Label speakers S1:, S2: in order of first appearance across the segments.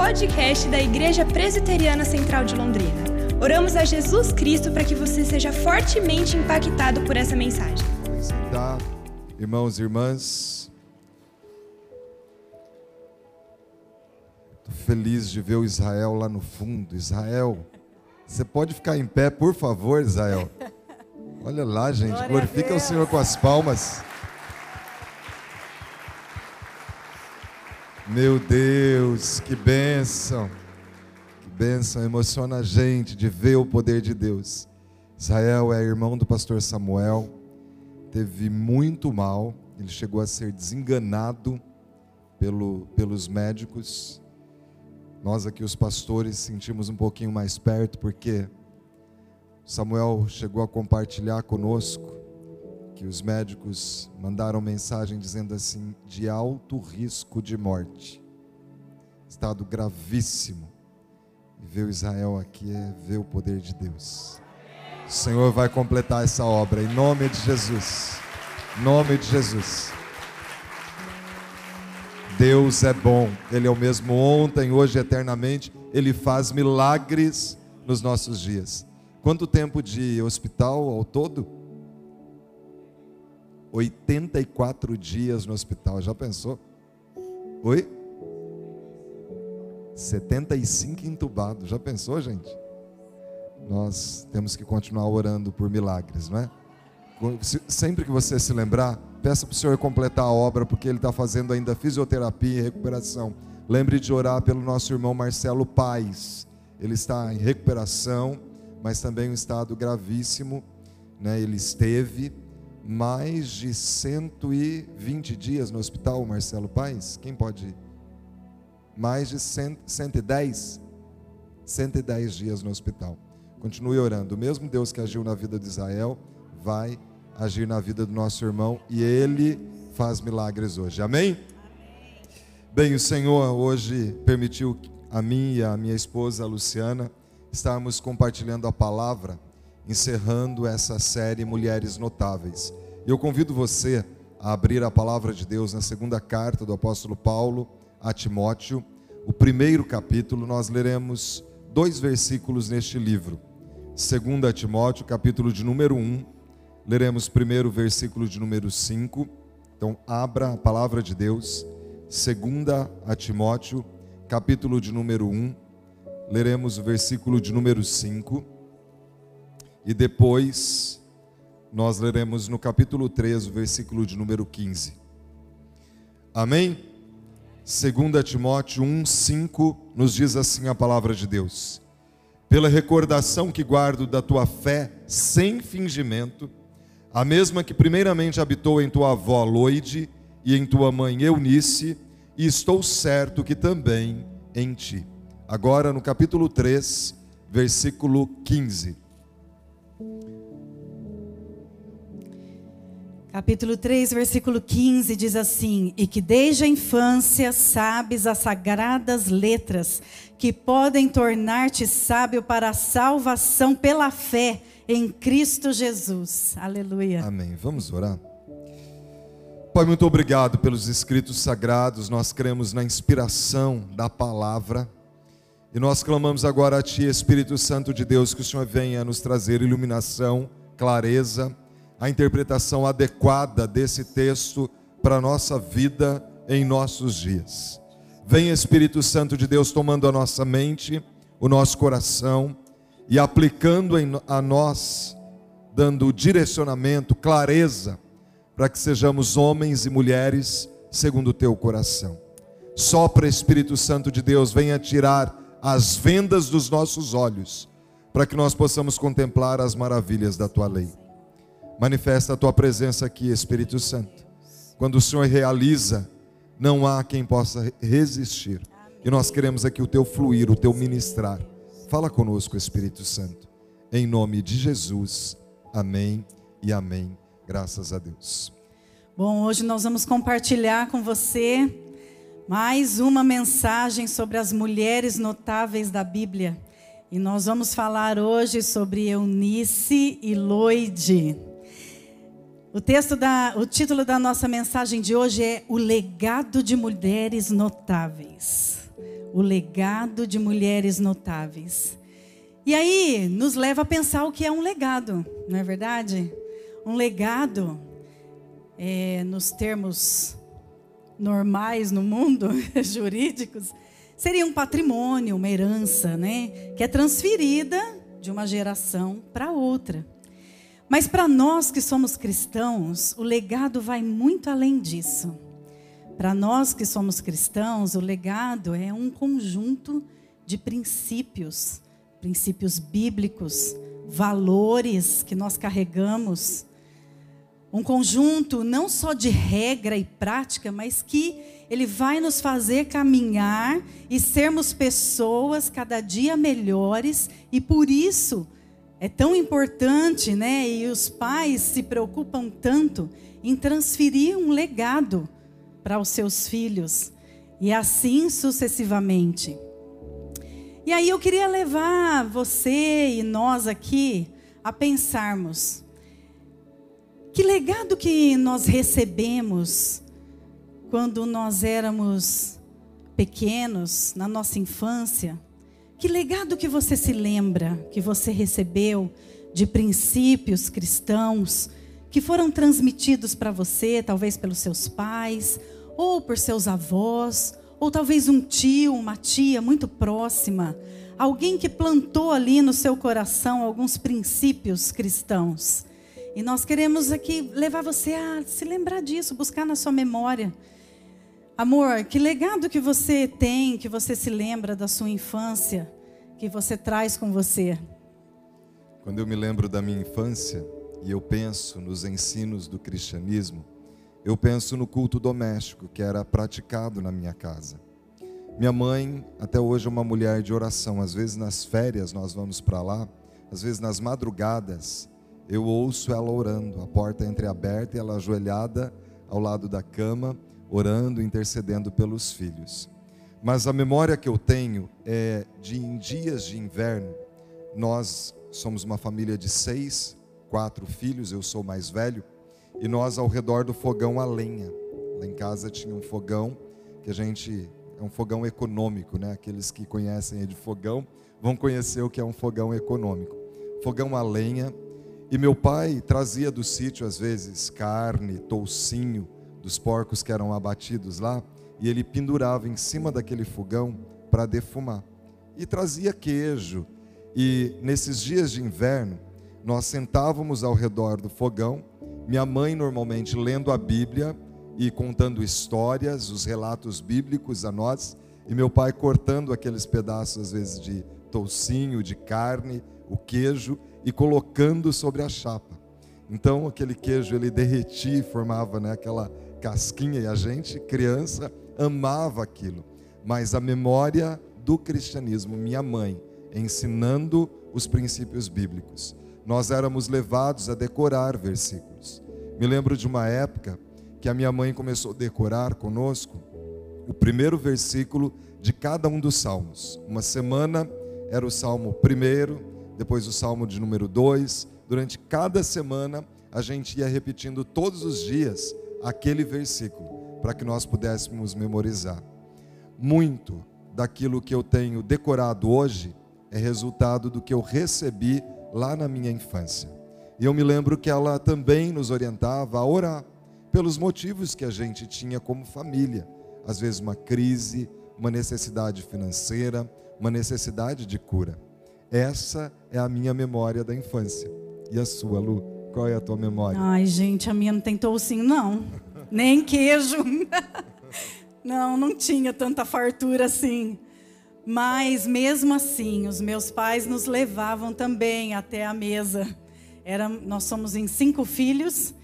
S1: podcast da Igreja Presbiteriana Central de Londrina. Oramos a Jesus Cristo para que você seja fortemente impactado por essa mensagem.
S2: Irmãos e irmãs. Estou feliz de ver o Israel lá no fundo. Israel, você pode ficar em pé, por favor, Israel? Olha lá, gente. Glorifica o. Senhor com as palmas. Meu Deus, que bênção. Que bênção. Emociona a gente de ver o poder de Deus. Israel é irmão do pastor Samuel. Teve muito mal. Ele chegou a ser desenganado pelo, pelos médicos. Nós aqui, os pastores, sentimos um pouquinho mais perto, porque Samuel chegou a compartilhar conosco que os médicos mandaram mensagem dizendo assim: de alto risco de morte, estado gravíssimo. E ver o Israel aqui é ver o poder de Deus. O Senhor vai completar essa obra em nome de Jesus. Em nome de Jesus. Deus é bom, Ele é o mesmo ontem, hoje eternamente. Ele faz milagres nos nossos dias. Quanto tempo de hospital ao todo? 84 dias no hospital, já pensou? Oi? 75 entubado, já pensou, gente? Nós temos que continuar orando por milagres, não é? Se- Sempre que você se lembrar, peça para o Senhor completar a obra, porque Ele está fazendo ainda fisioterapia e recuperação. Lembre de orar pelo nosso irmão Marcelo Paz. Ele está em recuperação, mas também em um estado gravíssimo. Né? Ele esteve mais de 120 dias no hospital, Marcelo Paz. Quem pode? Mais de 100, 110? 110 dias no hospital. Continue orando. O mesmo Deus que agiu na vida de Israel vai agir na vida do nosso irmão e ele faz milagres hoje. Amém? Bem, o Senhor hoje permitiu a mim e a minha esposa a Luciana estarmos compartilhando a palavra, encerrando essa série Mulheres Notáveis. Eu convido você a abrir a palavra de Deus na segunda carta do apóstolo Paulo a Timóteo, o primeiro capítulo, nós leremos dois versículos neste livro. 2 Timóteo, capítulo de número 1, leremos primeiro versículo de número 5. Então, abra a palavra de Deus, 2 a Timóteo, capítulo de número 1, leremos o versículo de número 5. E depois, nós leremos no capítulo 3, o versículo de número 15. Amém? 2 Timóteo 1, 5 nos diz assim a palavra de Deus: Pela recordação que guardo da tua fé sem fingimento, a mesma que primeiramente habitou em tua avó Loide e em tua mãe Eunice, e estou certo que também em ti. Agora no capítulo 3, versículo 15.
S3: Capítulo 3, versículo 15 diz assim: E que desde a infância sabes as sagradas letras, que podem tornar-te sábio para a salvação pela fé em Cristo Jesus. Aleluia.
S2: Amém. Vamos orar. Pai, muito obrigado pelos escritos sagrados. Nós cremos na inspiração da palavra. E nós clamamos agora a Ti, Espírito Santo de Deus, que o Senhor venha nos trazer iluminação, clareza, a interpretação adequada desse texto para a nossa vida em nossos dias. Venha, Espírito Santo de Deus, tomando a nossa mente, o nosso coração e aplicando a nós, dando direcionamento, clareza, para que sejamos homens e mulheres segundo o teu coração. Sopra, Espírito Santo de Deus, venha tirar as vendas dos nossos olhos, para que nós possamos contemplar as maravilhas da tua lei. Manifesta a tua presença aqui, Espírito Santo. Quando o Senhor realiza, não há quem possa resistir. E nós queremos aqui o teu fluir, o teu ministrar. Fala conosco, Espírito Santo. Em nome de Jesus. Amém e amém. Graças a Deus.
S3: Bom, hoje nós vamos compartilhar com você mais uma mensagem sobre as mulheres notáveis da Bíblia. E nós vamos falar hoje sobre Eunice e Loide. O texto da, o título da nossa mensagem de hoje é O legado de mulheres notáveis. o legado de mulheres notáveis. E aí nos leva a pensar o que é um legado, não é verdade? Um legado, é, nos termos normais no mundo, jurídicos, seria um patrimônio, uma herança, né? Que é transferida de uma geração para outra. Mas para nós que somos cristãos, o legado vai muito além disso. Para nós que somos cristãos, o legado é um conjunto de princípios, princípios bíblicos, valores que nós carregamos. Um conjunto não só de regra e prática, mas que ele vai nos fazer caminhar e sermos pessoas cada dia melhores e por isso é tão importante, né? E os pais se preocupam tanto em transferir um legado para os seus filhos e assim sucessivamente. E aí eu queria levar você e nós aqui a pensarmos que legado que nós recebemos quando nós éramos pequenos, na nossa infância? Que legado que você se lembra que você recebeu de princípios cristãos que foram transmitidos para você, talvez pelos seus pais, ou por seus avós, ou talvez um tio, uma tia muito próxima, alguém que plantou ali no seu coração alguns princípios cristãos. E nós queremos aqui levar você a se lembrar disso, buscar na sua memória. Amor, que legado que você tem, que você se lembra da sua infância, que você traz com você?
S2: Quando eu me lembro da minha infância e eu penso nos ensinos do cristianismo, eu penso no culto doméstico que era praticado na minha casa. Minha mãe, até hoje, é uma mulher de oração. Às vezes nas férias nós vamos para lá, às vezes nas madrugadas, eu ouço ela orando, a porta entreaberta e ela ajoelhada ao lado da cama orando, intercedendo pelos filhos. Mas a memória que eu tenho é de em dias de inverno, nós somos uma família de seis, quatro filhos, eu sou mais velho, e nós ao redor do fogão a lenha. Lá em casa tinha um fogão que a gente é um fogão econômico, né? Aqueles que conhecem de fogão vão conhecer o que é um fogão econômico. Fogão a lenha. E meu pai trazia do sítio às vezes carne, toucinho, dos porcos que eram abatidos lá, e ele pendurava em cima daquele fogão para defumar. E trazia queijo. E nesses dias de inverno, nós sentávamos ao redor do fogão, minha mãe normalmente lendo a Bíblia e contando histórias, os relatos bíblicos a nós, e meu pai cortando aqueles pedaços, às vezes, de toucinho, de carne, o queijo, e colocando sobre a chapa. Então aquele queijo ele derretia e formava né, aquela casquinha e a gente, criança, amava aquilo. Mas a memória do cristianismo, minha mãe, ensinando os princípios bíblicos. Nós éramos levados a decorar versículos. Me lembro de uma época que a minha mãe começou a decorar conosco o primeiro versículo de cada um dos salmos. Uma semana era o salmo primeiro, depois o salmo de número dois. Durante cada semana a gente ia repetindo todos os dias aquele versículo, para que nós pudéssemos memorizar. Muito daquilo que eu tenho decorado hoje é resultado do que eu recebi lá na minha infância. E eu me lembro que ela também nos orientava a orar pelos motivos que a gente tinha como família. Às vezes, uma crise, uma necessidade financeira, uma necessidade de cura. Essa é a minha memória da infância. E a sua, Lu? Qual é a tua memória?
S3: Ai, gente, a minha não tem toucinho, não. Nem queijo. não, não tinha tanta fartura assim. Mas mesmo assim, os meus pais nos levavam também até a mesa. Era, nós somos em cinco filhos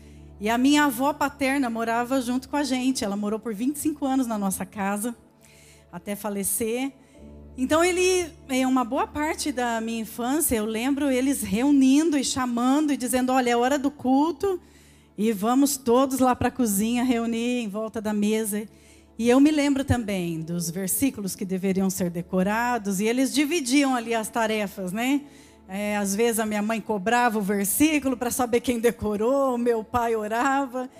S3: e a minha avó paterna morava junto com a gente. Ela morou por 25 anos na nossa casa, até falecer. Então ele, é uma boa parte da minha infância, eu lembro eles reunindo e chamando e dizendo, olha, é hora do culto e vamos todos lá para a cozinha reunir em volta da mesa. E eu me lembro também dos versículos que deveriam ser decorados e eles dividiam ali as tarefas, né? É, às vezes a minha mãe cobrava o versículo para saber quem decorou, o meu pai orava.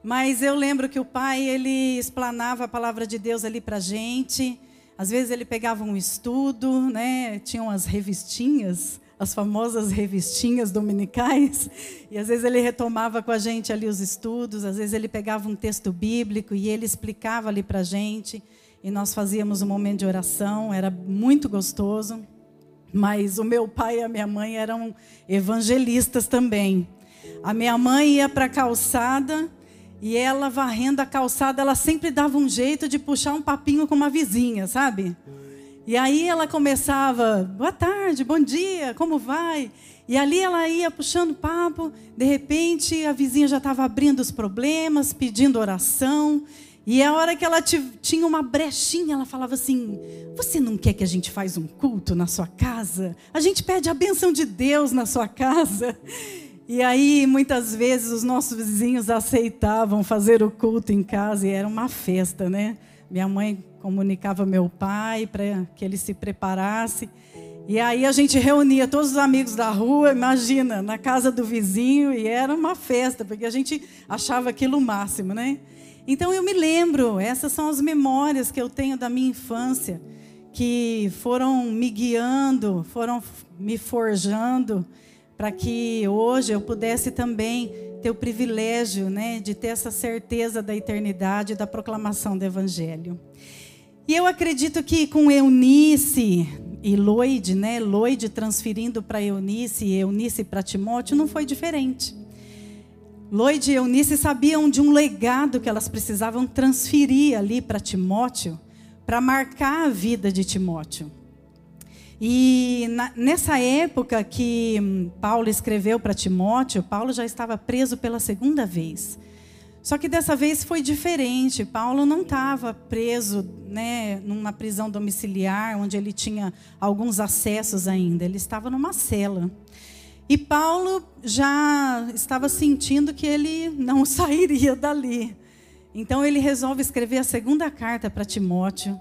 S3: Mas eu lembro que o pai ele explanava a palavra de Deus ali para gente. Às vezes ele pegava um estudo, né? Tinham as revistinhas, as famosas revistinhas dominicais, e às vezes ele retomava com a gente ali os estudos, às vezes ele pegava um texto bíblico e ele explicava ali para a gente, e nós fazíamos um momento de oração, era muito gostoso. Mas o meu pai e a minha mãe eram evangelistas também. A minha mãe ia para a calçada e ela varrendo a calçada, ela sempre dava um jeito de puxar um papinho com uma vizinha, sabe? E aí ela começava, boa tarde, bom dia, como vai? E ali ela ia puxando papo, de repente a vizinha já estava abrindo os problemas, pedindo oração. E a hora que ela tinha uma brechinha, ela falava assim: Você não quer que a gente faz um culto na sua casa? A gente pede a benção de Deus na sua casa. E aí, muitas vezes, os nossos vizinhos aceitavam fazer o culto em casa e era uma festa, né? Minha mãe comunicava meu pai para que ele se preparasse. E aí a gente reunia todos os amigos da rua, imagina, na casa do vizinho, e era uma festa, porque a gente achava aquilo o máximo, né? Então eu me lembro, essas são as memórias que eu tenho da minha infância, que foram me guiando, foram me forjando para que hoje eu pudesse também ter o privilégio né, de ter essa certeza da eternidade, da proclamação do Evangelho. E eu acredito que com Eunice e Loide, né, Loide transferindo para Eunice e Eunice para Timóteo, não foi diferente. Loide e Eunice sabiam de um legado que elas precisavam transferir ali para Timóteo, para marcar a vida de Timóteo. E na, nessa época que hum, Paulo escreveu para Timóteo, Paulo já estava preso pela segunda vez. Só que dessa vez foi diferente. Paulo não estava preso né, numa prisão domiciliar, onde ele tinha alguns acessos ainda. Ele estava numa cela. E Paulo já estava sentindo que ele não sairia dali. Então ele resolve escrever a segunda carta para Timóteo.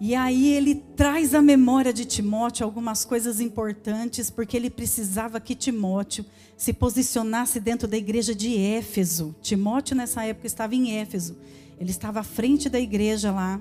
S3: E aí ele traz à memória de Timóteo algumas coisas importantes, porque ele precisava que Timóteo se posicionasse dentro da igreja de Éfeso. Timóteo nessa época estava em Éfeso. Ele estava à frente da igreja lá.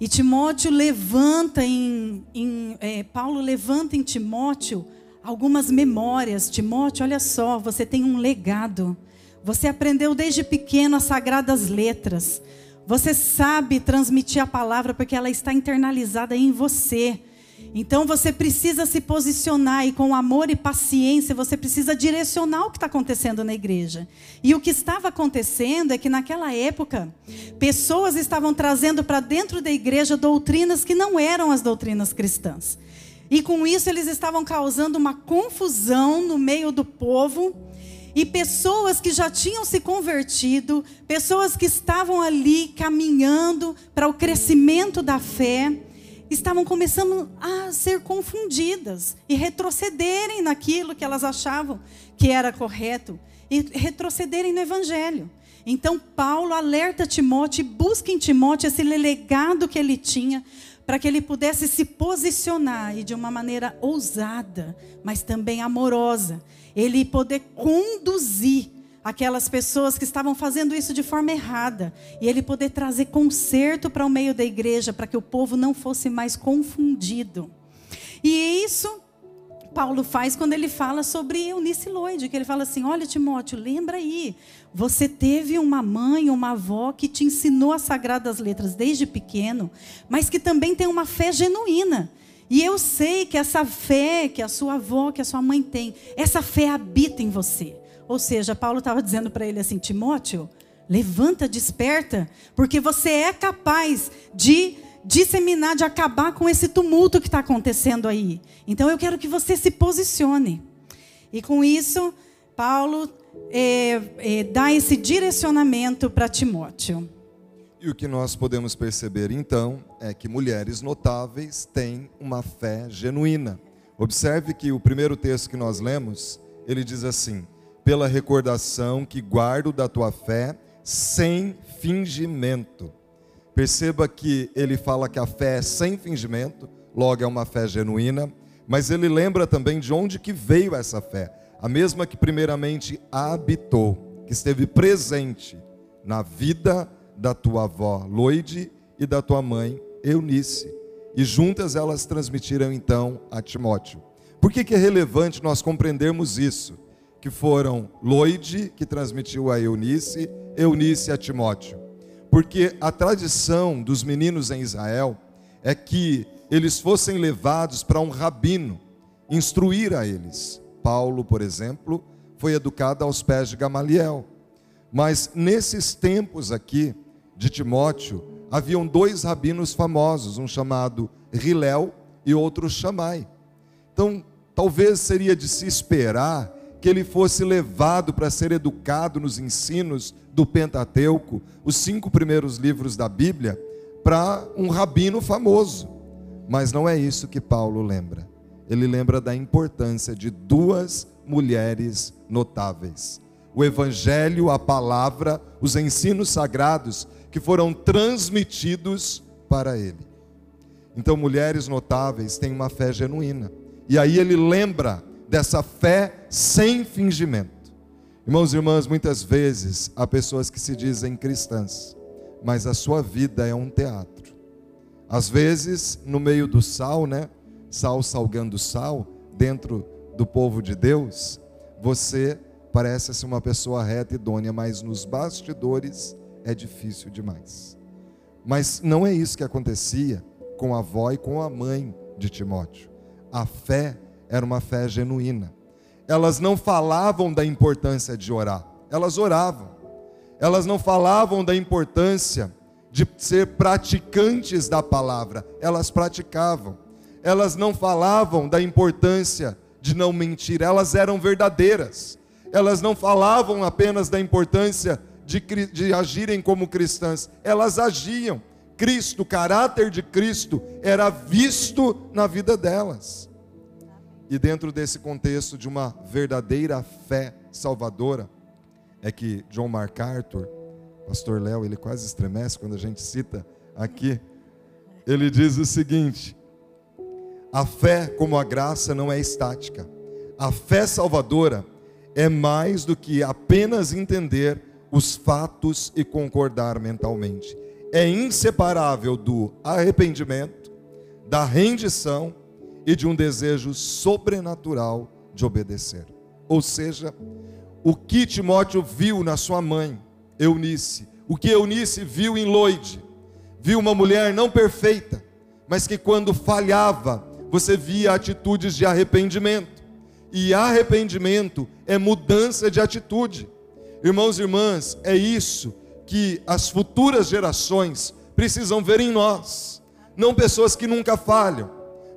S3: E Timóteo levanta em, em é, Paulo levanta em Timóteo algumas memórias. Timóteo, olha só, você tem um legado. Você aprendeu desde pequeno as sagradas letras. Você sabe transmitir a palavra porque ela está internalizada em você. Então você precisa se posicionar e com amor e paciência você precisa direcionar o que está acontecendo na igreja. E o que estava acontecendo é que naquela época pessoas estavam trazendo para dentro da igreja doutrinas que não eram as doutrinas cristãs. E com isso eles estavam causando uma confusão no meio do povo e pessoas que já tinham se convertido, pessoas que estavam ali caminhando para o crescimento da fé, estavam começando a ser confundidas e retrocederem naquilo que elas achavam que era correto e retrocederem no evangelho. Então Paulo alerta Timóteo, busca em Timóteo esse legado que ele tinha para que ele pudesse se posicionar e de uma maneira ousada, mas também amorosa, ele poder conduzir aquelas pessoas que estavam fazendo isso de forma errada e ele poder trazer conserto para o meio da igreja para que o povo não fosse mais confundido. E isso Paulo faz quando ele fala sobre Eunice Lloyd, que ele fala assim: "Olha, Timóteo, lembra aí, você teve uma mãe, uma avó que te ensinou as sagradas letras desde pequeno, mas que também tem uma fé genuína. E eu sei que essa fé que a sua avó, que a sua mãe tem, essa fé habita em você. Ou seja, Paulo estava dizendo para ele assim: Timóteo, levanta, desperta, porque você é capaz de disseminar, de acabar com esse tumulto que está acontecendo aí. Então eu quero que você se posicione. E com isso, Paulo é, é, dá esse direcionamento para Timóteo.
S2: E o que nós podemos perceber então é que mulheres notáveis têm uma fé genuína. Observe que o primeiro texto que nós lemos, ele diz assim: pela recordação que guardo da tua fé sem fingimento. Perceba que ele fala que a fé é sem fingimento, logo é uma fé genuína, mas ele lembra também de onde que veio essa fé. A mesma que primeiramente habitou, que esteve presente na vida da tua avó Loide e da tua mãe Eunice. E juntas elas transmitiram então a Timóteo. Por que, que é relevante nós compreendermos isso? Que foram Loide, que transmitiu a Eunice, Eunice a Timóteo. Porque a tradição dos meninos em Israel é que eles fossem levados para um rabino instruir a eles. Paulo, por exemplo, foi educado aos pés de Gamaliel. Mas nesses tempos aqui de Timóteo, haviam dois rabinos famosos, um chamado Rilel e outro Chamai. Então, talvez seria de se esperar que ele fosse levado para ser educado nos ensinos do Pentateuco, os cinco primeiros livros da Bíblia, para um rabino famoso. Mas não é isso que Paulo lembra. Ele lembra da importância de duas mulheres notáveis. O Evangelho, a palavra, os ensinos sagrados que foram transmitidos para ele. Então, mulheres notáveis têm uma fé genuína. E aí ele lembra dessa fé sem fingimento. Irmãos e irmãs, muitas vezes há pessoas que se dizem cristãs, mas a sua vida é um teatro. Às vezes, no meio do sal, né? Sal salgando sal, dentro do povo de Deus, você parece ser uma pessoa reta e idônea, mas nos bastidores é difícil demais. Mas não é isso que acontecia com a avó e com a mãe de Timóteo. A fé era uma fé genuína. Elas não falavam da importância de orar, elas oravam. Elas não falavam da importância de ser praticantes da palavra, elas praticavam. Elas não falavam da importância de não mentir, elas eram verdadeiras. Elas não falavam apenas da importância de, de agirem como cristãs, elas agiam. Cristo, o caráter de Cristo era visto na vida delas. E dentro desse contexto de uma verdadeira fé salvadora, é que John MacArthur, pastor Léo, ele quase estremece quando a gente cita aqui, ele diz o seguinte: a fé, como a graça, não é estática. A fé salvadora é mais do que apenas entender os fatos e concordar mentalmente. É inseparável do arrependimento, da rendição e de um desejo sobrenatural de obedecer. Ou seja, o que Timóteo viu na sua mãe, Eunice, o que Eunice viu em Loide, viu uma mulher não perfeita, mas que quando falhava, você via atitudes de arrependimento. E arrependimento é mudança de atitude. Irmãos e irmãs, é isso que as futuras gerações precisam ver em nós. Não pessoas que nunca falham,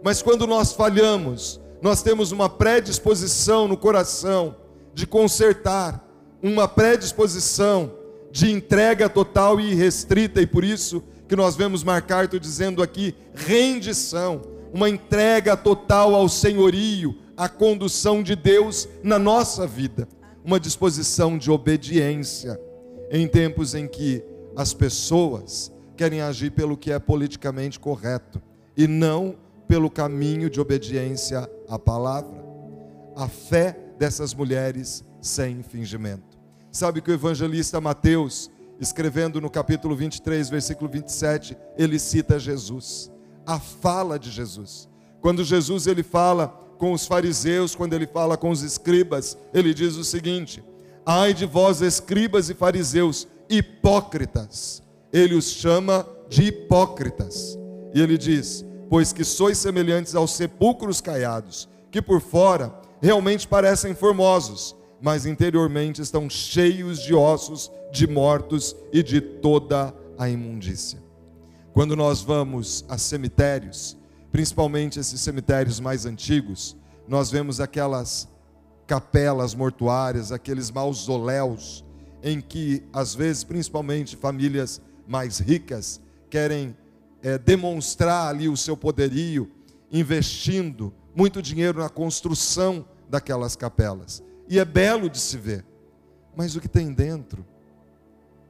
S2: mas quando nós falhamos, nós temos uma predisposição no coração de consertar, uma predisposição de entrega total e irrestrita, e por isso que nós vemos MacArthur dizendo aqui rendição, uma entrega total ao senhorio, à condução de Deus na nossa vida, uma disposição de obediência em tempos em que as pessoas querem agir pelo que é politicamente correto e não pelo caminho de obediência à palavra. A fé dessas mulheres sem fingimento. Sabe que o evangelista Mateus, escrevendo no capítulo 23, versículo 27, ele cita Jesus, a fala de Jesus. Quando Jesus ele fala com os fariseus, quando ele fala com os escribas, ele diz o seguinte: Ai de vós, escribas e fariseus, hipócritas. Ele os chama de hipócritas. E ele diz: pois que sois semelhantes aos sepulcros caiados, que por fora realmente parecem formosos, mas interiormente estão cheios de ossos de mortos e de toda a imundícia. Quando nós vamos a cemitérios, principalmente esses cemitérios mais antigos, nós vemos aquelas capelas mortuárias, aqueles mausoléus, em que, às vezes, principalmente famílias mais ricas, querem é, demonstrar ali o seu poderio, investindo muito dinheiro na construção daquelas capelas. E é belo de se ver, mas o que tem dentro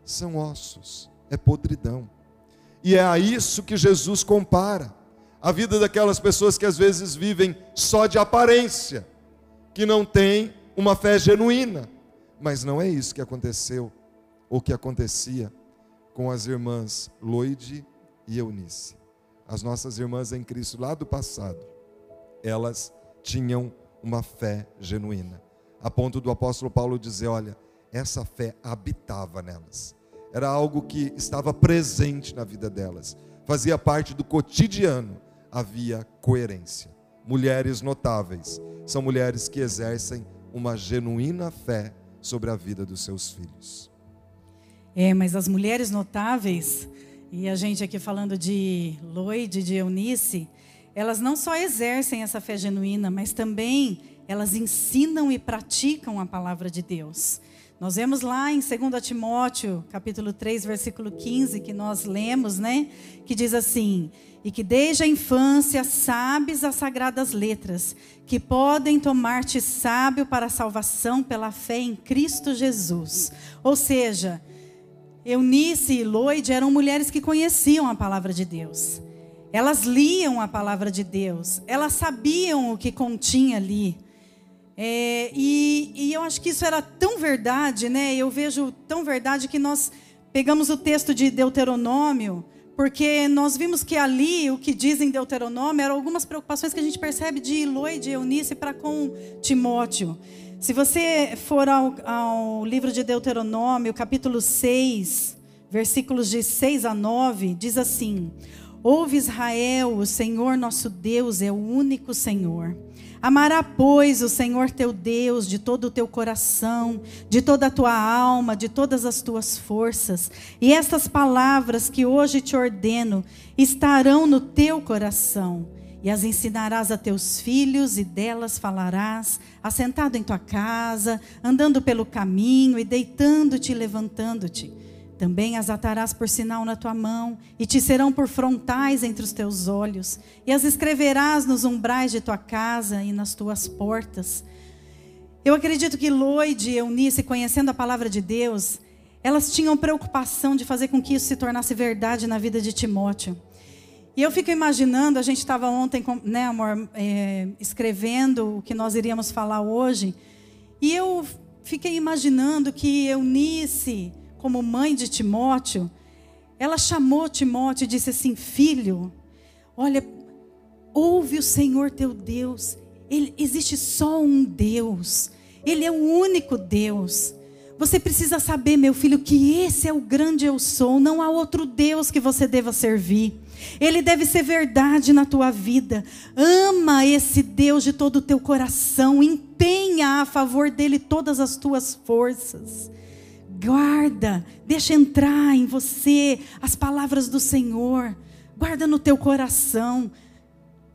S2: são ossos, é podridão. E é a isso que Jesus compara a vida daquelas pessoas que às vezes vivem só de aparência, que não têm uma fé genuína. Mas não é isso que aconteceu, ou que acontecia com as irmãs Loide e Eunice. as nossas irmãs em Cristo lá do passado, elas tinham uma fé genuína, a ponto do apóstolo Paulo dizer: olha, essa fé habitava nelas, era algo que estava presente na vida delas, fazia parte do cotidiano, havia coerência. Mulheres notáveis são mulheres que exercem uma genuína fé sobre a vida dos seus filhos.
S3: É, mas as mulheres notáveis, e a gente aqui falando de Loide, de Eunice, elas não só exercem essa fé genuína, mas também elas ensinam e praticam a palavra de Deus. Nós vemos lá em 2 Timóteo, capítulo 3, versículo 15, que nós lemos, né? Que diz assim: E que desde a infância sabes as sagradas letras, que podem tomar-te sábio para a salvação pela fé em Cristo Jesus. Ou seja, Eunice e Loide eram mulheres que conheciam a palavra de Deus. Elas liam a palavra de Deus, elas sabiam o que continha ali. É, e, e, eu acho que isso era tão verdade, né? Eu vejo tão verdade que nós pegamos o texto de Deuteronômio, porque nós vimos que ali o que diz em Deuteronômio eram algumas preocupações que a gente percebe de Eloi e de Eunice para com Timóteo. Se você for ao, ao livro de Deuteronômio, capítulo 6, versículos de 6 a 9, diz assim: Ouve Israel, o Senhor nosso Deus é o único Senhor. Amará, pois, o Senhor teu Deus de todo o teu coração, de toda a tua alma, de todas as tuas forças. E estas palavras que hoje te ordeno estarão no teu coração. E as ensinarás a teus filhos, e delas falarás, assentado em tua casa, andando pelo caminho, e deitando-te e levantando-te também as atarás por sinal na tua mão, e te serão por frontais entre os teus olhos, e as escreverás nos umbrais de tua casa e nas tuas portas. Eu acredito que Loide e Eunice, conhecendo a palavra de Deus, elas tinham preocupação de fazer com que isso se tornasse verdade na vida de Timóteo. E eu fico imaginando, a gente estava ontem, né, amor, é, escrevendo o que nós iríamos falar hoje, e eu fiquei imaginando que Eunice como mãe de Timóteo, ela chamou Timóteo e disse assim: Filho, olha, ouve o Senhor teu Deus. Ele, existe só um Deus. Ele é o único Deus. Você precisa saber, meu filho, que esse é o grande eu sou. Não há outro Deus que você deva servir. Ele deve ser verdade na tua vida. Ama esse Deus de todo o teu coração. Empenha a favor dele todas as tuas forças. Guarda, deixa entrar em você as palavras do Senhor. Guarda no teu coração.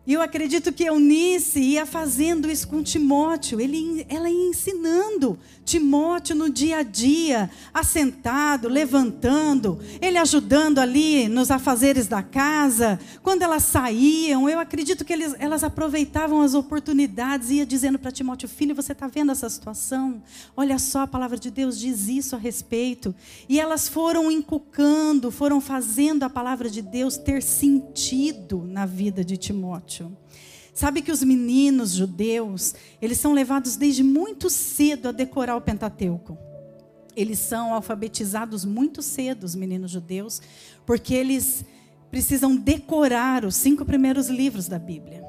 S3: E eu acredito que Eunice ia fazendo isso com Timóteo, ele, ela ia ensinando Timóteo no dia a dia, assentado, levantando, ele ajudando ali nos afazeres da casa. Quando elas saíam, eu acredito que eles, elas aproveitavam as oportunidades e ia dizendo para Timóteo: Filho, você está vendo essa situação? Olha só, a palavra de Deus diz isso a respeito. E elas foram encucando, foram fazendo a palavra de Deus ter sentido na vida de Timóteo. Sabe que os meninos judeus, eles são levados desde muito cedo a decorar o Pentateuco. Eles são alfabetizados muito cedo, os meninos judeus, porque eles precisam decorar os cinco primeiros livros da Bíblia.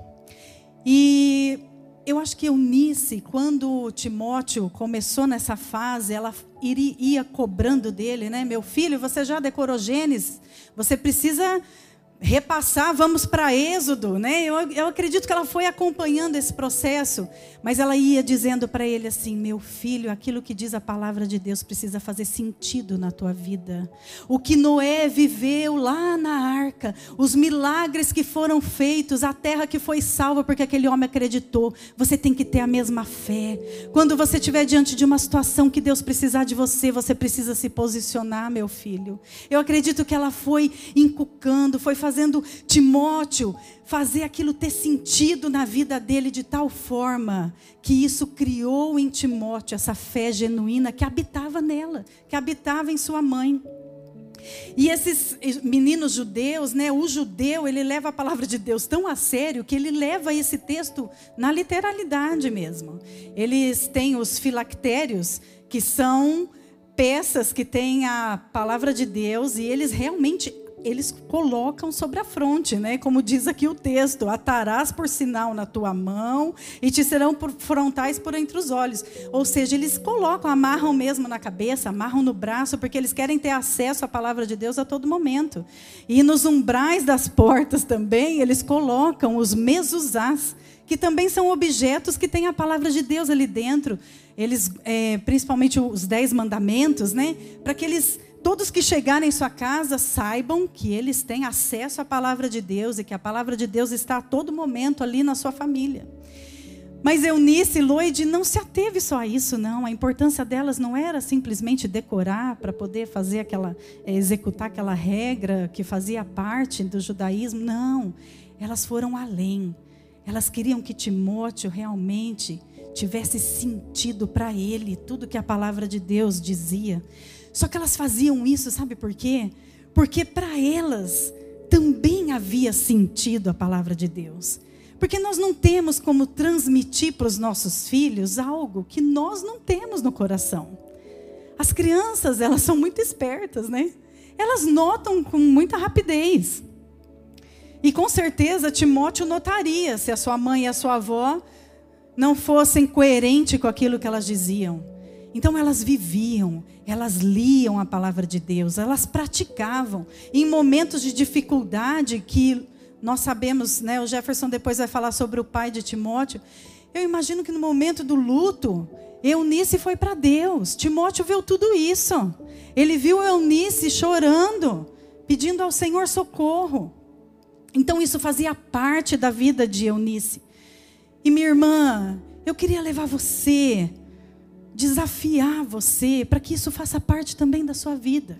S3: E eu acho que Eunice, quando Timóteo começou nessa fase, ela iria cobrando dele, né? Meu filho, você já decorou Gênesis? Você precisa repassar, vamos para Êxodo, né? Eu, eu acredito que ela foi acompanhando esse processo, mas ela ia dizendo para ele assim: meu filho, aquilo que diz a palavra de Deus precisa fazer sentido na tua vida. O que Noé viveu lá na arca, os milagres que foram feitos, a terra que foi salva porque aquele homem acreditou, você tem que ter a mesma fé. Quando você estiver diante de uma situação que Deus precisar de você, você precisa se posicionar, meu filho. Eu acredito que ela foi inculcando, foi fazendo fazendo Timóteo fazer aquilo ter sentido na vida dele de tal forma que isso criou em Timóteo essa fé genuína que habitava nela, que habitava em sua mãe. E esses meninos judeus, né, o judeu, ele leva a palavra de Deus tão a sério que ele leva esse texto na literalidade mesmo. Eles têm os filactérios, que são peças que têm a palavra de Deus e eles realmente eles colocam sobre a fronte, né? Como diz aqui o texto: atarás por sinal na tua mão e te serão por frontais por entre os olhos. Ou seja, eles colocam, amarram mesmo na cabeça, amarram no braço, porque eles querem ter acesso à palavra de Deus a todo momento. E nos umbrais das portas também, eles colocam os mezuzás, que também são objetos que têm a palavra de Deus ali dentro. Eles, é, principalmente os dez mandamentos, né? Para que eles todos que chegarem em sua casa saibam que eles têm acesso à palavra de Deus e que a palavra de Deus está a todo momento ali na sua família. Mas Eunice e Loide não se ateve só a isso, não. A importância delas não era simplesmente decorar para poder fazer aquela, eh, executar aquela regra que fazia parte do judaísmo. Não. Elas foram além. Elas queriam que Timóteo realmente tivesse sentido para ele tudo que a palavra de Deus dizia. Só que elas faziam isso, sabe por quê? Porque para elas também havia sentido a palavra de Deus. Porque nós não temos como transmitir para os nossos filhos algo que nós não temos no coração. As crianças, elas são muito espertas, né? Elas notam com muita rapidez. E com certeza Timóteo notaria se a sua mãe e a sua avó não fossem coerentes com aquilo que elas diziam. Então elas viviam, elas liam a palavra de Deus, elas praticavam. em momentos de dificuldade que nós sabemos, né, o Jefferson depois vai falar sobre o pai de Timóteo. Eu imagino que no momento do luto, Eunice foi para Deus. Timóteo viu tudo isso. Ele viu Eunice chorando, pedindo ao Senhor socorro. Então isso fazia parte da vida de Eunice. E minha irmã, eu queria levar você desafiar você para que isso faça parte também da sua vida.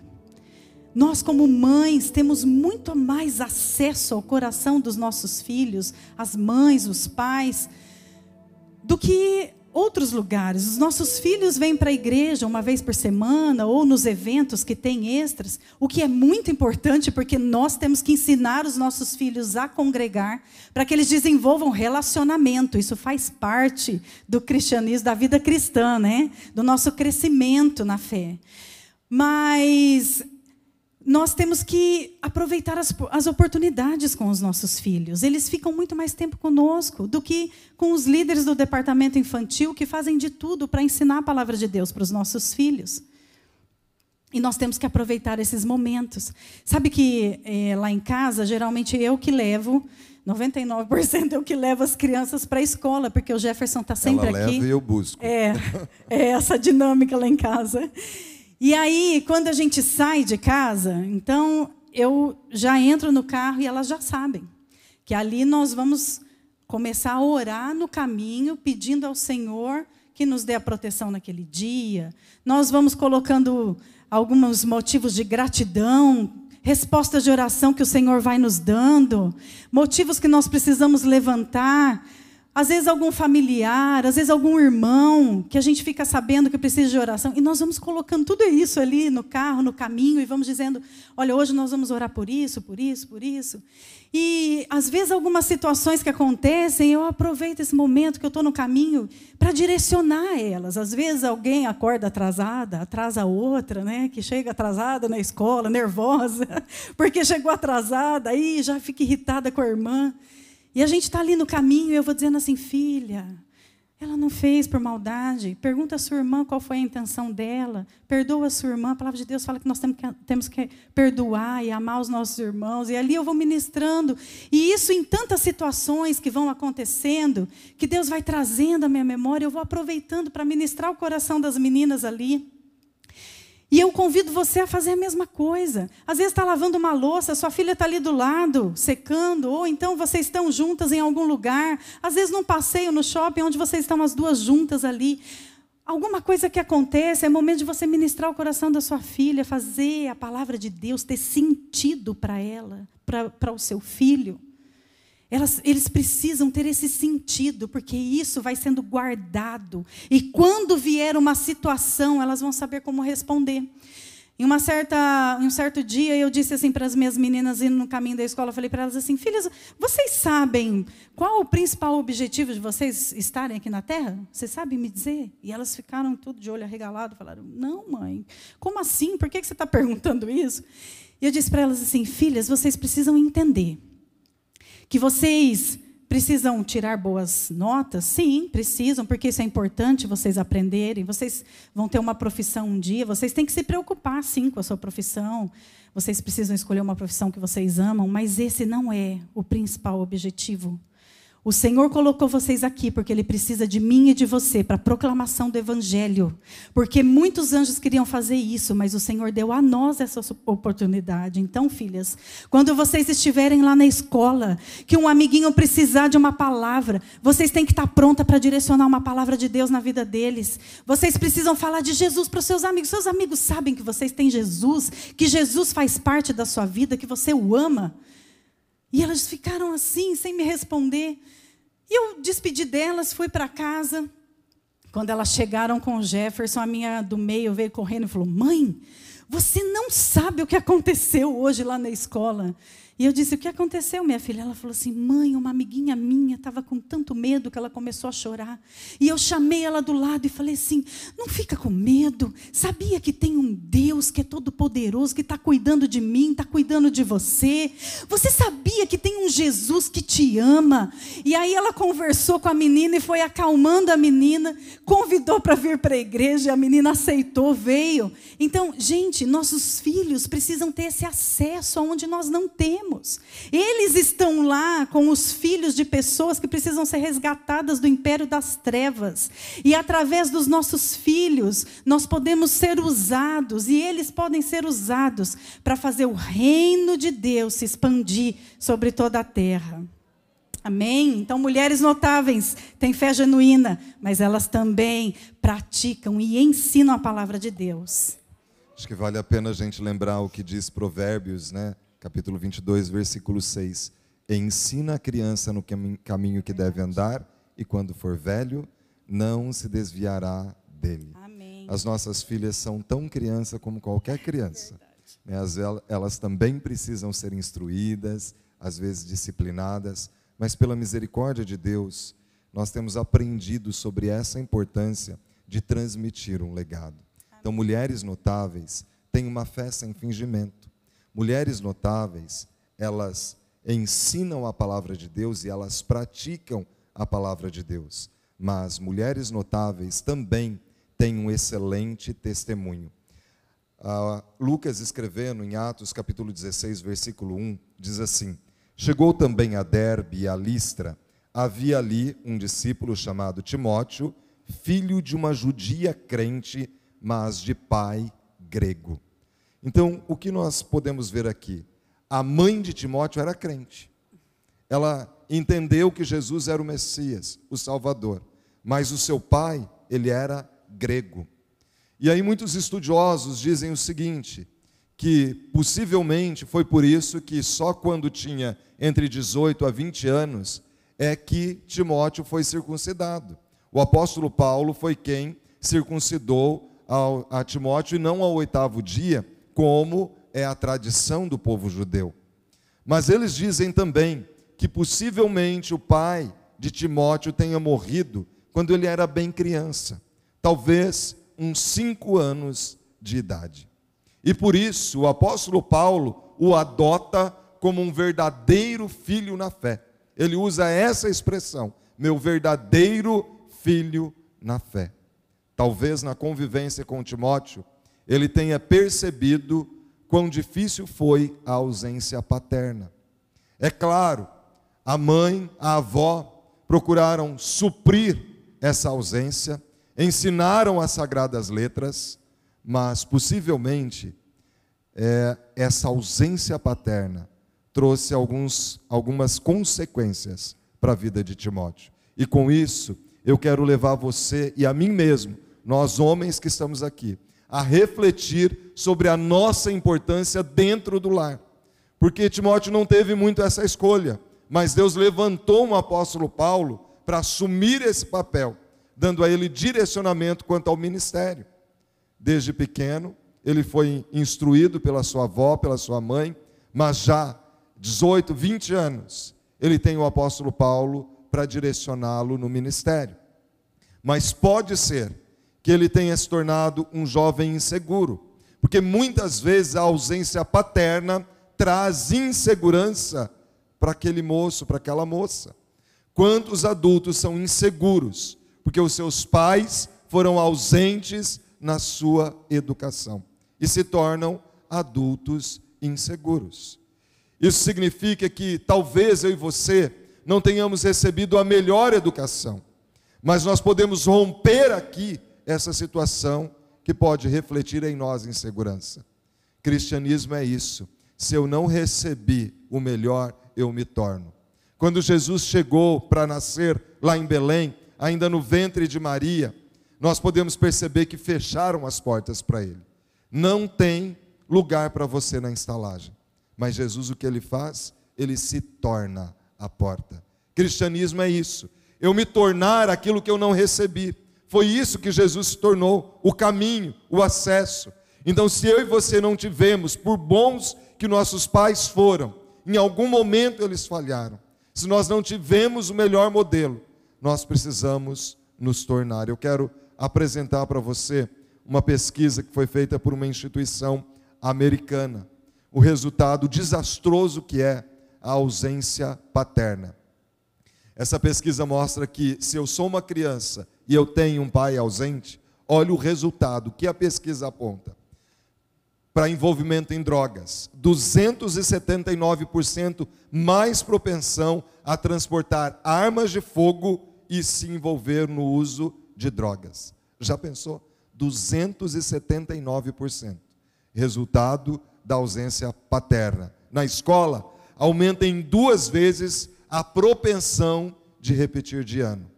S3: Nós, como mães, temos muito mais acesso ao coração dos nossos filhos, as mães, os pais, do que outros lugares. Os nossos filhos vêm para a igreja uma vez por semana ou nos eventos que tem extras, o que é muito importante porque nós temos que ensinar os nossos filhos a congregar para que eles desenvolvam relacionamento. Isso faz parte do cristianismo, da vida cristã, né? Do nosso crescimento na fé. Mas nós temos que aproveitar as, as, oportunidades com os nossos filhos. Eles ficam muito mais tempo conosco do que com os líderes do departamento infantil que fazem de tudo para ensinar a palavra de Deus para os nossos filhos. E nós temos que aproveitar esses momentos. Sabe que é, lá em casa, geralmente eu que levo, 99% eu que levo as crianças para a escola, porque o Jefferson está sempre
S2: Ela
S3: aqui.
S2: Leva e eu busco.
S3: É, é essa dinâmica lá em casa. E aí, quando a gente sai de casa, então eu já entro no carro e elas já sabem que ali nós vamos começar a orar no caminho, pedindo ao Senhor que nos dê a proteção naquele dia. Nós vamos colocando alguns motivos de gratidão, respostas de oração que o Senhor vai nos dando, motivos que nós precisamos levantar às vezes algum familiar, às vezes algum irmão que a gente fica sabendo que precisa de oração. E nós vamos colocando tudo isso ali no carro, no caminho, e vamos dizendo: olha, hoje nós vamos orar por isso, por isso, por isso. E às vezes algumas situações que acontecem, eu aproveito esse momento que eu estou no caminho para direcionar elas. Às vezes alguém acorda atrasada, atrasa outra, né? Que chega atrasada na escola, nervosa, porque chegou atrasada, aí já fica irritada com a irmã. E a gente está ali no caminho e eu vou dizendo assim, filha, ela não fez por maldade. Pergunta a sua irmã qual foi a intenção dela. Perdoa a sua irmã. A palavra de Deus fala que nós temos que, temos que perdoar e amar os nossos irmãos. E ali eu vou ministrando. E isso em tantas situações que vão acontecendo, que Deus vai trazendo à minha memória, eu vou aproveitando para ministrar o coração das meninas ali. E eu convido você a fazer a mesma coisa. Às vezes está lavando uma louça, sua filha está ali do lado, secando, ou então vocês estão juntas em algum lugar. Às vezes num passeio no shopping, onde vocês estão as duas juntas ali. Alguma coisa que acontece, é momento de você ministrar o coração da sua filha, fazer a palavra de Deus ter sentido para ela, para o seu filho. Elas, eles precisam ter esse sentido, porque isso vai sendo guardado. E quando vier uma situação, elas vão saber como responder. Em, uma certa, em um certo dia, eu disse assim para as minhas meninas indo no caminho da escola, falei para elas assim: filhas, vocês sabem qual o principal objetivo de vocês estarem aqui na Terra? Vocês sabem me dizer? E elas ficaram tudo de olho arregalado, falaram: não, mãe, como assim? Por que você está perguntando isso? E eu disse para elas assim: filhas, vocês precisam entender que vocês precisam tirar boas notas? Sim, precisam, porque isso é importante vocês aprenderem. Vocês vão ter uma profissão um dia, vocês têm que se preocupar, sim, com a sua profissão. Vocês precisam escolher uma profissão que vocês amam, mas esse não é o principal objetivo. O Senhor colocou vocês aqui porque Ele precisa de mim e de você para a proclamação do Evangelho. Porque muitos anjos queriam fazer isso, mas o Senhor deu a nós essa oportunidade. Então, filhas, quando vocês estiverem lá na escola, que um amiguinho precisar de uma palavra, vocês têm que estar pronta para direcionar uma palavra de Deus na vida deles. Vocês precisam falar de Jesus para os seus amigos. Seus amigos sabem que vocês têm Jesus, que Jesus faz parte da sua vida, que você o ama. E elas ficaram assim, sem me responder. E eu despedi delas, fui para casa. Quando elas chegaram com o Jefferson, a minha do meio veio correndo e falou: Mãe, você não sabe o que aconteceu hoje lá na escola. E eu disse: O que aconteceu, minha filha? Ela falou assim: Mãe, uma amiguinha minha estava com tanto medo que ela começou a chorar. E eu chamei ela do lado e falei assim: Não fica com medo. Sabia que tem um Deus que é todo-poderoso, que está cuidando de mim, está cuidando de você. Você sabia que tem um Jesus que te ama? E aí ela conversou com a menina e foi acalmando a menina, convidou para vir para a igreja. A menina aceitou, veio. Então, gente, nossos filhos precisam ter esse acesso aonde nós não temos temos. Eles estão lá com os filhos de pessoas que precisam ser resgatadas do império das trevas. E através dos nossos filhos, nós podemos ser usados, e eles podem ser usados para fazer o reino de Deus se expandir sobre toda a terra. Amém? Então, mulheres notáveis têm fé genuína, mas elas também praticam e ensinam a palavra de Deus.
S2: Acho que vale a pena a gente lembrar o que diz Provérbios, né? Capítulo 22, versículo 6. Ensina a criança no caminho que deve andar, e quando for velho, não se desviará dele.
S3: Amém.
S2: As nossas filhas são tão criança como qualquer criança. É elas também precisam ser instruídas, às vezes disciplinadas, mas pela misericórdia de Deus, nós temos aprendido sobre essa importância de transmitir um legado. Então, mulheres notáveis têm uma fé sem fingimento. Mulheres notáveis, elas ensinam a palavra de Deus e elas praticam a palavra de Deus. Mas mulheres notáveis também têm um excelente testemunho. Uh, Lucas escrevendo em Atos capítulo 16, versículo 1, diz assim: Chegou também a Derbe e a Listra. Havia ali um discípulo chamado Timóteo, filho de uma judia crente, mas de pai grego. Então, o que nós podemos ver aqui? A mãe de Timóteo era crente. Ela entendeu que Jesus era o Messias, o Salvador. Mas o seu pai, ele era grego. E aí muitos estudiosos dizem o seguinte, que possivelmente foi por isso que só quando tinha entre 18 a 20 anos é que Timóteo foi circuncidado. O apóstolo Paulo foi quem circuncidou a Timóteo e não ao oitavo dia, como é a tradição do povo judeu. Mas eles dizem também que possivelmente o pai de Timóteo tenha morrido quando ele era bem criança, talvez uns cinco anos de idade. E por isso o apóstolo Paulo o adota como um verdadeiro filho na fé. Ele usa essa expressão, meu verdadeiro filho na fé. Talvez na convivência com Timóteo, ele tenha percebido quão difícil foi a ausência paterna. É claro, a mãe, a avó procuraram suprir essa ausência, ensinaram as sagradas letras, mas possivelmente é, essa ausência paterna trouxe alguns, algumas consequências para a vida de Timóteo. E com isso, eu quero levar você e a mim mesmo, nós homens que estamos aqui, a refletir sobre a nossa importância dentro do lar. Porque Timóteo não teve muito essa escolha, mas Deus levantou um apóstolo Paulo para assumir esse papel, dando a ele direcionamento quanto ao ministério. Desde pequeno, ele foi instruído pela sua avó, pela sua mãe, mas já 18, 20 anos, ele tem o apóstolo Paulo para direcioná-lo no ministério. Mas pode ser que ele tenha se tornado um jovem inseguro, Porque muitas vezes a ausência paterna traz insegurança para aquele moço, para aquela moça. Quantos adultos são inseguros porque os seus pais foram ausentes na sua educação e se tornam adultos inseguros? Isso significa que talvez eu e você não tenhamos recebido a melhor educação, mas nós podemos romper aqui essa situação que pode refletir em nós insegurança. Cristianismo é isso. Se eu não recebi o melhor, eu me torno. Quando Jesus chegou para nascer lá em Belém, ainda no ventre de Maria, nós podemos perceber que fecharam as portas para ele. Não tem lugar para você na estalagem. Mas Jesus o que ele faz? Ele se torna a porta. Cristianismo é isso. Eu me tornar aquilo que eu não recebi. Foi isso que Jesus se tornou, o caminho, o acesso. Então, se eu e você não tivemos, por bons que nossos pais foram, em algum momento eles falharam. Se nós não tivemos o melhor modelo, nós precisamos nos tornar. Eu quero apresentar para você uma pesquisa que foi feita por uma instituição americana. O resultado desastroso que é a ausência paterna. Essa pesquisa mostra que se eu sou uma criança e eu tenho um pai ausente, olha o resultado que a pesquisa aponta. Para envolvimento em drogas, 279% mais propensão a transportar armas de fogo e se envolver no uso de drogas. Já pensou? 279%. Resultado da ausência paterna. Na escola, aumenta em duas vezes a propensão de repetir de ano.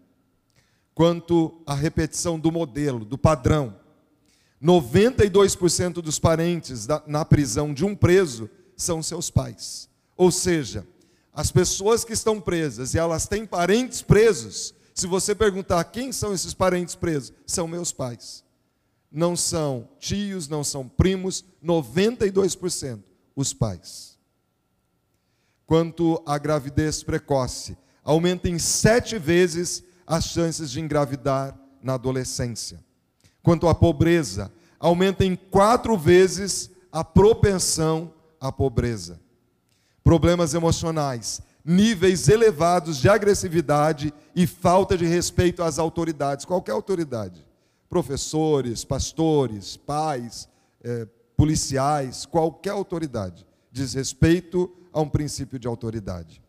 S2: Quanto à repetição do modelo, do padrão, 92% dos parentes da, na prisão de um preso são seus pais. Ou seja, as pessoas que estão presas e elas têm parentes presos, se você perguntar quem são esses parentes presos, são meus pais. Não são tios, não são primos, 92% os pais. Quanto à gravidez precoce, aumenta em sete vezes as chances de engravidar na adolescência. Quanto à pobreza, aumenta em quatro vezes a propensão à pobreza. Problemas emocionais, níveis elevados de agressividade e falta de respeito às autoridades, qualquer autoridade, professores, pastores, pais, eh, policiais, qualquer autoridade, desrespeito a um princípio de autoridade.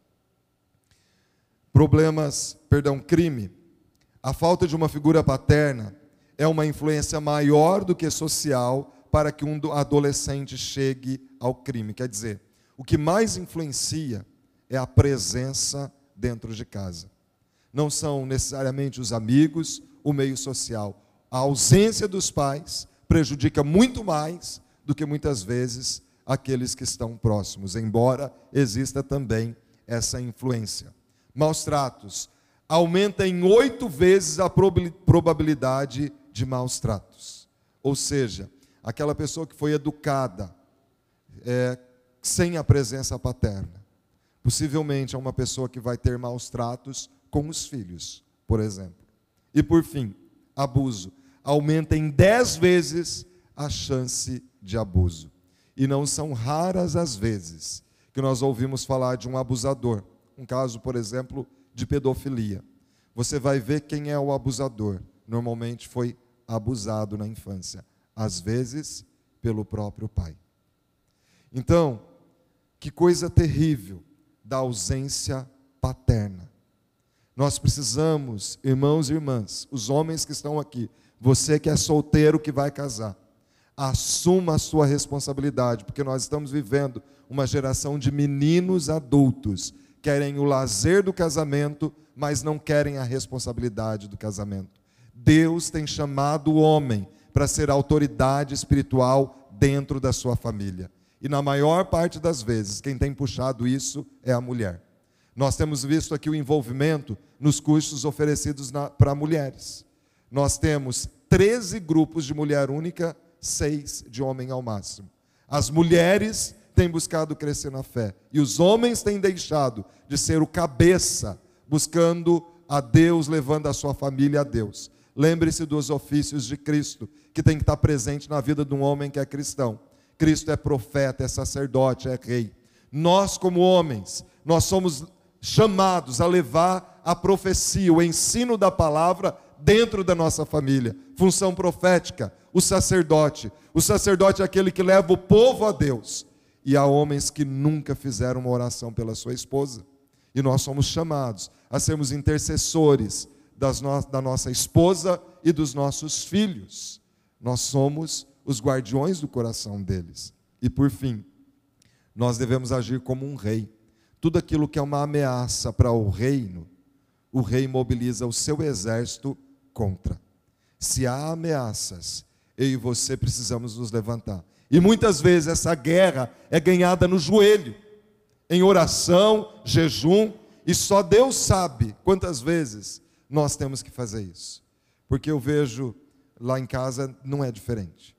S2: Problemas, perdão, crime. A falta de uma figura paterna é uma influência maior do que social para que um adolescente chegue ao crime. Quer dizer, o que mais influencia é a presença dentro de casa. Não são necessariamente os amigos, o meio social. A ausência dos pais prejudica muito mais do que muitas vezes aqueles que estão próximos, embora exista também essa influência. Maus tratos aumenta em oito vezes a probabilidade de maus tratos. Ou seja, aquela pessoa que foi educada é, sem a presença paterna, possivelmente é uma pessoa que vai ter maus tratos com os filhos, por exemplo. E por fim, abuso aumenta em dez vezes a chance de abuso. E não são raras as vezes que nós ouvimos falar de um abusador. Um caso, por exemplo, de pedofilia. Você vai ver quem é o abusador. Normalmente foi abusado na infância, às vezes pelo próprio pai. Então, que coisa terrível da ausência paterna. Nós precisamos, irmãos e irmãs, os homens que estão aqui, você que é solteiro que vai casar, assuma a sua responsabilidade, porque nós estamos vivendo uma geração de meninos adultos, querem o lazer do casamento, mas não querem a responsabilidade do casamento. Deus tem chamado o homem para ser autoridade espiritual dentro da sua família. E na maior parte das vezes, quem tem puxado isso é a mulher. Nós temos visto aqui o envolvimento nos cursos oferecidos para mulheres. Nós temos 13 grupos de mulher única seis de homem ao máximo. As mulheres têm buscado crescer na fé e os homens têm deixado de ser o cabeça, buscando a Deus, levando a sua família a Deus. Lembre-se dos ofícios de Cristo, que tem que estar presente na vida de um homem que é cristão. Cristo é profeta, é sacerdote, é rei. Nós, como homens, nós somos chamados a levar a profecia, o ensino da palavra dentro da nossa família. Função profética, o sacerdote. O sacerdote é aquele que leva o povo a Deus. E há homens que nunca fizeram uma oração pela sua esposa. E nós somos chamados a sermos intercessores no da nossa esposa e dos nossos filhos. Nós somos os guardiões do coração deles. E por fim, nós devemos agir como um rei. Tudo aquilo que é uma ameaça para o reino, o rei mobiliza o seu exército contra. Se há ameaças, eu e você precisamos nos levantar. E muitas vezes essa guerra é ganhada no joelho, em oração, jejum, e só Deus sabe quantas vezes nós temos que fazer isso. Porque eu vejo lá em casa não é diferente.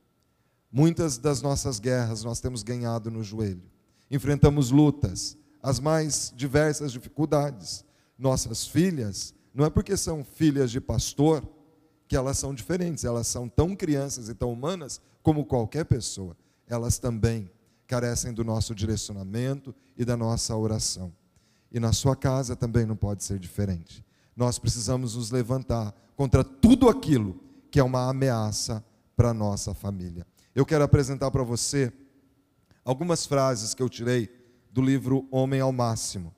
S2: Muitas das nossas guerras nós temos ganhado no joelho. Enfrentamos lutas, as mais diversas dificuldades. Nossas filhas, não é porque são filhas de pastor que elas são diferentes, elas são tão crianças e tão humanas como qualquer pessoa. Elas também carecem do nosso direcionamento e da nossa oração. E na sua casa também não pode ser diferente. Nós precisamos nos levantar contra tudo aquilo que é uma ameaça para a nossa família. Eu quero apresentar para você algumas frases que eu tirei do livro Homem ao Máximo.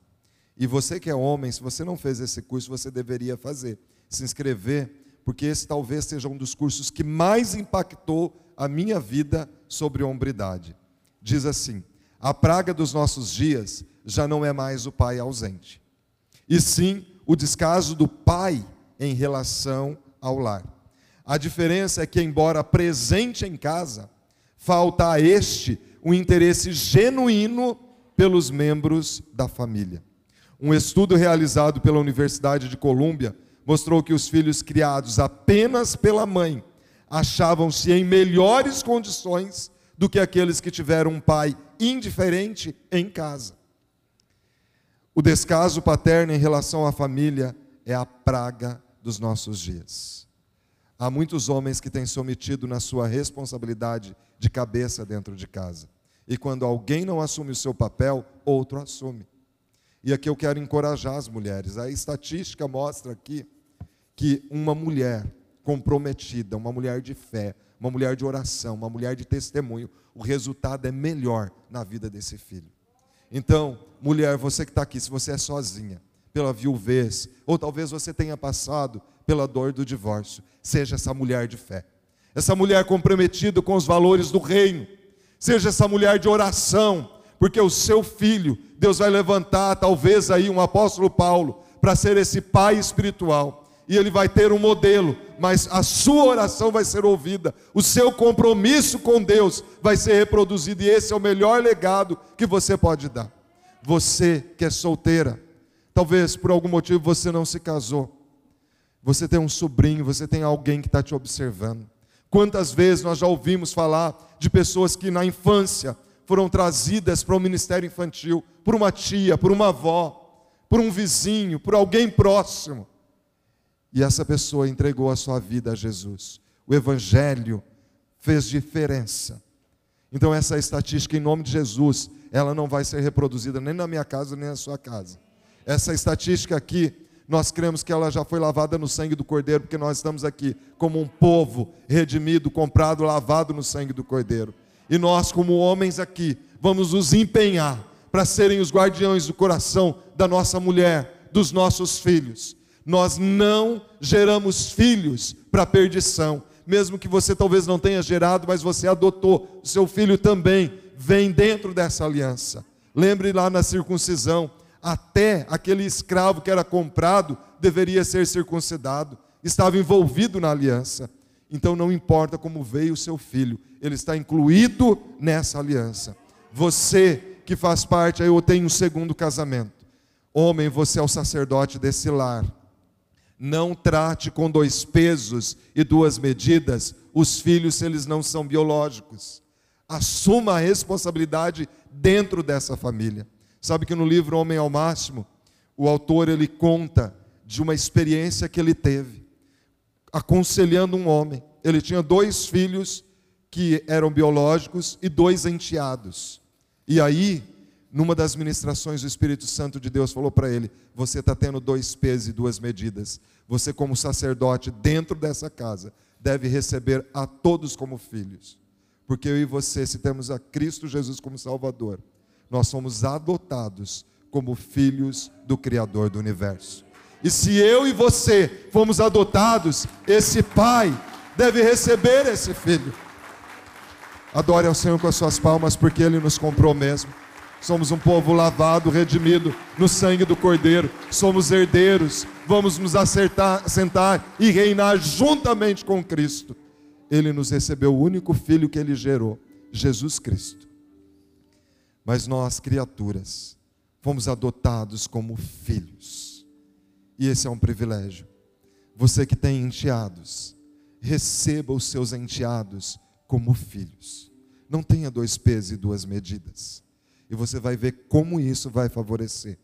S2: E você que é homem, se você não fez esse curso, você deveria fazer. Se inscrever, porque esse talvez seja um dos cursos que mais impactou a minha vida sobre hombridade. Diz assim: a praga dos nossos dias já não é mais o pai ausente, e sim o descaso do pai em relação ao lar. A diferença é que, embora presente em casa, falta a este um interesse genuíno pelos membros da família. Um estudo realizado pela Universidade de Colômbia mostrou que os filhos criados apenas pela mãe achavam-se em melhores condições do que aqueles que tiveram um pai indiferente em casa. O descaso paterno em relação à família é a praga dos nossos dias. Há muitos homens que têm se omitido na sua responsabilidade de cabeça dentro de casa. E quando alguém não assume o seu papel, outro assume. E aqui eu quero encorajar as mulheres. A estatística mostra aqui que uma mulher comprometida, uma mulher de fé, uma mulher de oração, uma mulher de testemunho, o resultado é melhor na vida desse filho. Então, mulher, você que está aqui, se você é sozinha, pela viuvez, ou talvez você tenha passado pela dor do divórcio, seja essa mulher de fé, essa mulher comprometida com os valores do reino Seja essa mulher de oração, porque o seu filho, Deus vai levantar talvez aí um apóstolo Paulo para ser esse pai espiritual. E ele vai ter um modelo, mas a sua oração vai ser ouvida, o seu compromisso com Deus vai ser reproduzido, e esse é o melhor legado que você pode dar. Você que é solteira, talvez por algum motivo você não se casou, você tem um sobrinho, você tem alguém que está te observando. Quantas vezes nós já ouvimos falar de pessoas que na infância foram trazidas para o ministério infantil por uma tia, por uma avó, por um vizinho, por alguém próximo. E essa pessoa entregou a sua vida a Jesus. O evangelho fez diferença. Então essa estatística em nome de Jesus, ela não vai ser reproduzida nem na minha casa nem na sua casa. Essa estatística aqui nós cremos que ela já foi lavada no sangue do Cordeiro, porque nós estamos aqui como um povo redimido, comprado, lavado no sangue do Cordeiro. E nós, como homens aqui, vamos nos empenhar para serem os guardiões do coração da nossa mulher, dos nossos filhos. Nós não geramos filhos para perdição, mesmo que você talvez não tenha gerado, mas você adotou, o seu filho também vem dentro dessa aliança. Lembre lá na circuncisão, até aquele escravo que era comprado deveria ser circuncidado, estava envolvido na aliança. Então não importa como veio o seu filho, ele está incluído nessa aliança. Você que faz parte, eu tenho um segundo casamento. Homem, você é o sacerdote desse lar. Não trate com dois pesos e duas medidas os filhos se eles não são biológicos. Assuma a responsabilidade dentro dessa família. Sabe que no livro Homem ao Máximo, o autor ele conta de uma experiência que ele teve aconselhando um homem ele tinha dois filhos que eram biológicos e dois enteados. E aí, numa das ministrações, o Espírito Santo de Deus falou para ele: Você está tendo dois pesos e duas medidas. Você, como sacerdote dentro dessa casa, deve receber a todos como filhos. Porque eu e você, se temos a Cristo Jesus como Salvador, nós somos adotados como filhos do Criador do universo. E se eu e você fomos adotados, esse pai deve receber esse filho. Adore ao Senhor com as suas palmas, porque Ele nos comprou mesmo. Somos um povo lavado, redimido no sangue do Cordeiro. Somos herdeiros. Vamos nos acertar, sentar e reinar juntamente com Cristo. Ele nos recebeu o único filho que Ele gerou, Jesus Cristo. Mas nós, criaturas, fomos adotados como filhos. E esse é um privilégio. Você que tem enteados, receba os seus enteados como filhos. Não tenha dois pesos e duas medidas. E você vai ver como isso vai favorecer.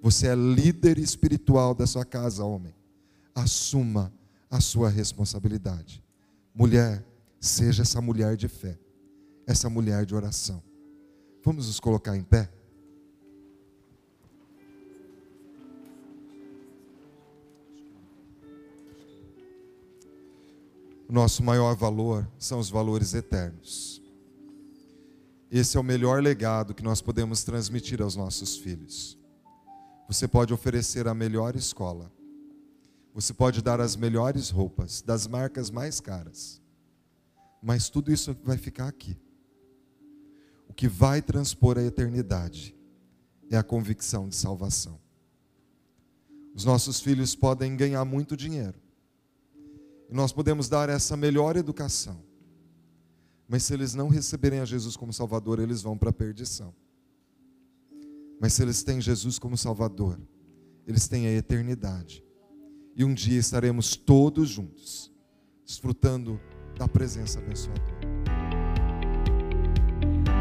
S2: Você é líder espiritual da sua casa, homem. Assuma a sua responsabilidade. Mulher, seja essa mulher de fé, essa mulher de oração. Vamos nos colocar em pé? nosso maior valor são os valores eternos. Esse é o melhor legado que nós podemos transmitir aos nossos filhos. Você pode oferecer a melhor escola. Você pode dar as melhores roupas, das marcas mais caras. Mas tudo isso vai ficar aqui. O que vai transpor a eternidade é a convicção de salvação. Os nossos filhos podem ganhar muito dinheiro, e nós podemos dar essa melhor educação. Mas se eles não receberem a Jesus como Salvador, eles vão para a perdição. Mas se eles têm Jesus como Salvador, eles têm a eternidade. E um dia estaremos todos juntos, desfrutando da presença abençoadora.